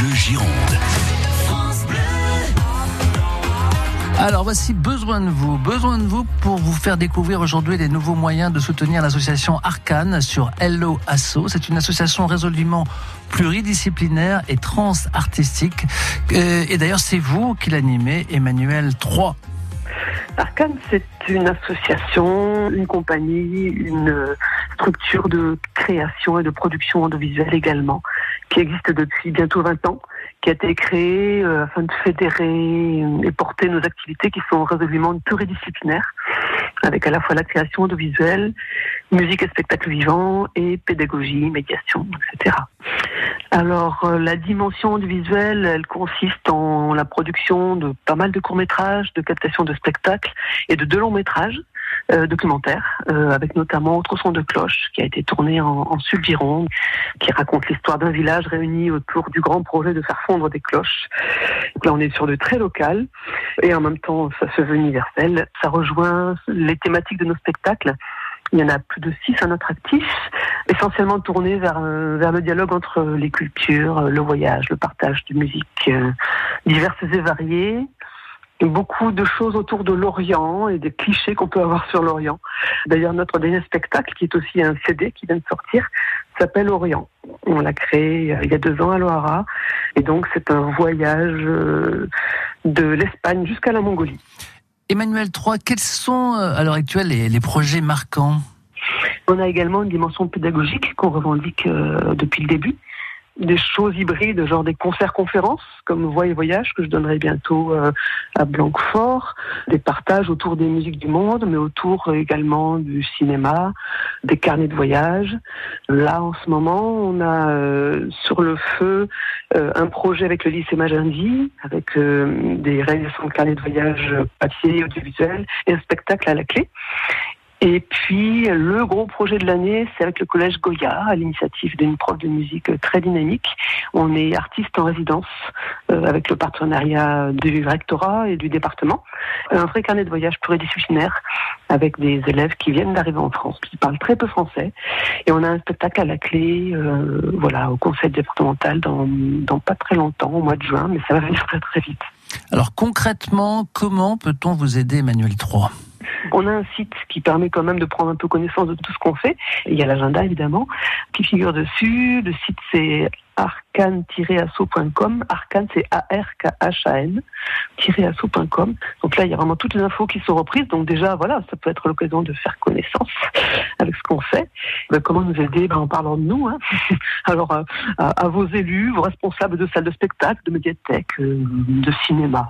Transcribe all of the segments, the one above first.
Bleu Gironde. Alors voici Besoin de vous. Besoin de vous pour vous faire découvrir aujourd'hui les nouveaux moyens de soutenir l'association Arcane sur Hello Asso. C'est une association résolument pluridisciplinaire et trans-artistique. Euh, Et d'ailleurs, c'est vous qui l'animez, Emmanuel 3. Arcane, c'est une association, une compagnie, une structure de création et de production audiovisuelle également, qui existe depuis bientôt 20 ans, qui a été créée euh, afin de fédérer et porter nos activités qui sont résolument pluridisciplinaires, avec à la fois la création audiovisuelle, musique et spectacle vivant, et pédagogie, médiation, etc. Alors, euh, la dimension audiovisuelle, elle consiste en la production de pas mal de courts-métrages, de captation de spectacles et de deux longs-métrages euh, documentaires, euh, avec notamment Autre son de cloche, qui a été tourné en, en Sud Gironde, qui raconte l'histoire d'un village réuni autour du grand projet de faire fondre des cloches. Donc là, on est sur de très local, et en même temps, ça se veut universel. Ça rejoint les thématiques de nos spectacles. Il y en a plus de six à notre actif, essentiellement tournés vers, euh, vers le dialogue entre les cultures, le voyage, le partage de musique euh, diverses et variées. Beaucoup de choses autour de l'Orient et des clichés qu'on peut avoir sur l'Orient. D'ailleurs, notre dernier spectacle, qui est aussi un CD qui vient de sortir, s'appelle Orient. On l'a créé euh, il y a deux ans à Loara. Et donc, c'est un voyage euh, de l'Espagne jusqu'à la Mongolie. Emmanuel 3, quels sont euh, à l'heure actuelle les, les projets marquants? On a également une dimension pédagogique qu'on revendique depuis le début. Des choses hybrides, genre des concerts-conférences, comme Voix et Voyage, que je donnerai bientôt euh, à Blanquefort. Des partages autour des musiques du monde, mais autour également du cinéma, des carnets de voyage. Là, en ce moment, on a euh, sur le feu euh, un projet avec le lycée Magendie, avec des réalisations de carnets de voyage papier, audiovisuel, et un spectacle à la clé. Et puis, le gros projet de l'année, c'est avec le collège Goya, à l'initiative d'une prof de musique très dynamique. On est artiste en résidence euh, avec le partenariat du rectorat et du département. Un vrai carnet de voyage pluridisciplinaire avec des élèves qui viennent d'arriver en France, qui parlent très peu français. Et on a un spectacle à la clé, euh, voilà, au conseil départemental dans, dans pas très longtemps, au mois de juin, mais ça va venir très très vite. Alors concrètement, comment peut-on vous aider, Emmanuel 3 On a un site qui permet quand même de prendre un peu connaissance de tout ce qu'on fait. Il y a l'agenda évidemment qui figure dessus. Le site c'est arcane-asso.com. Arcane c'est A-R-K-H-A-N asso.com. Donc là, il y a vraiment toutes les infos qui sont reprises. Donc déjà, voilà, ça peut être l'occasion de faire connaissance avec ce qu'on fait. Comment nous aider? Ben, En parlant de nous. Hein. Alors, euh, à, vos élus, vos responsables de salles de spectacle, de médiathèque, euh, de cinéma,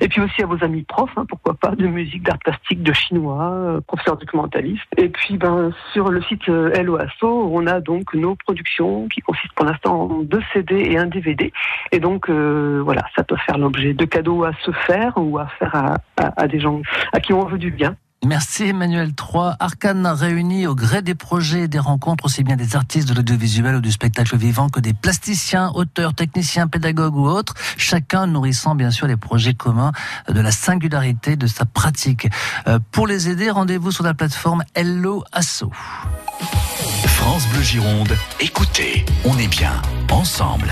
et puis aussi à vos amis profs, hein, pourquoi pas, de musique, d'art plastique, de chinois, euh, professeurs documentalistes. Et puis, ben, sur le site euh, Hello Asso, on a donc nos productions qui consistent pour l'instant en deux CD et un DVD. Et donc, euh, voilà, ça peut faire l'objet de cadeaux à se faire ou à faire à, des gens à qui on veut du bien. Merci Emmanuel 3. Arcane réunit au gré des projets et des rencontres aussi bien des artistes de l'audiovisuel ou du spectacle vivant que des plasticiens, auteurs, techniciens, pédagogues ou autres, chacun nourrissant bien sûr les projets communs de la singularité de sa pratique. Euh, pour les aider, rendez-vous sur la plateforme Hello Asso. France Bleu Gironde, écoutez, on est bien ensemble.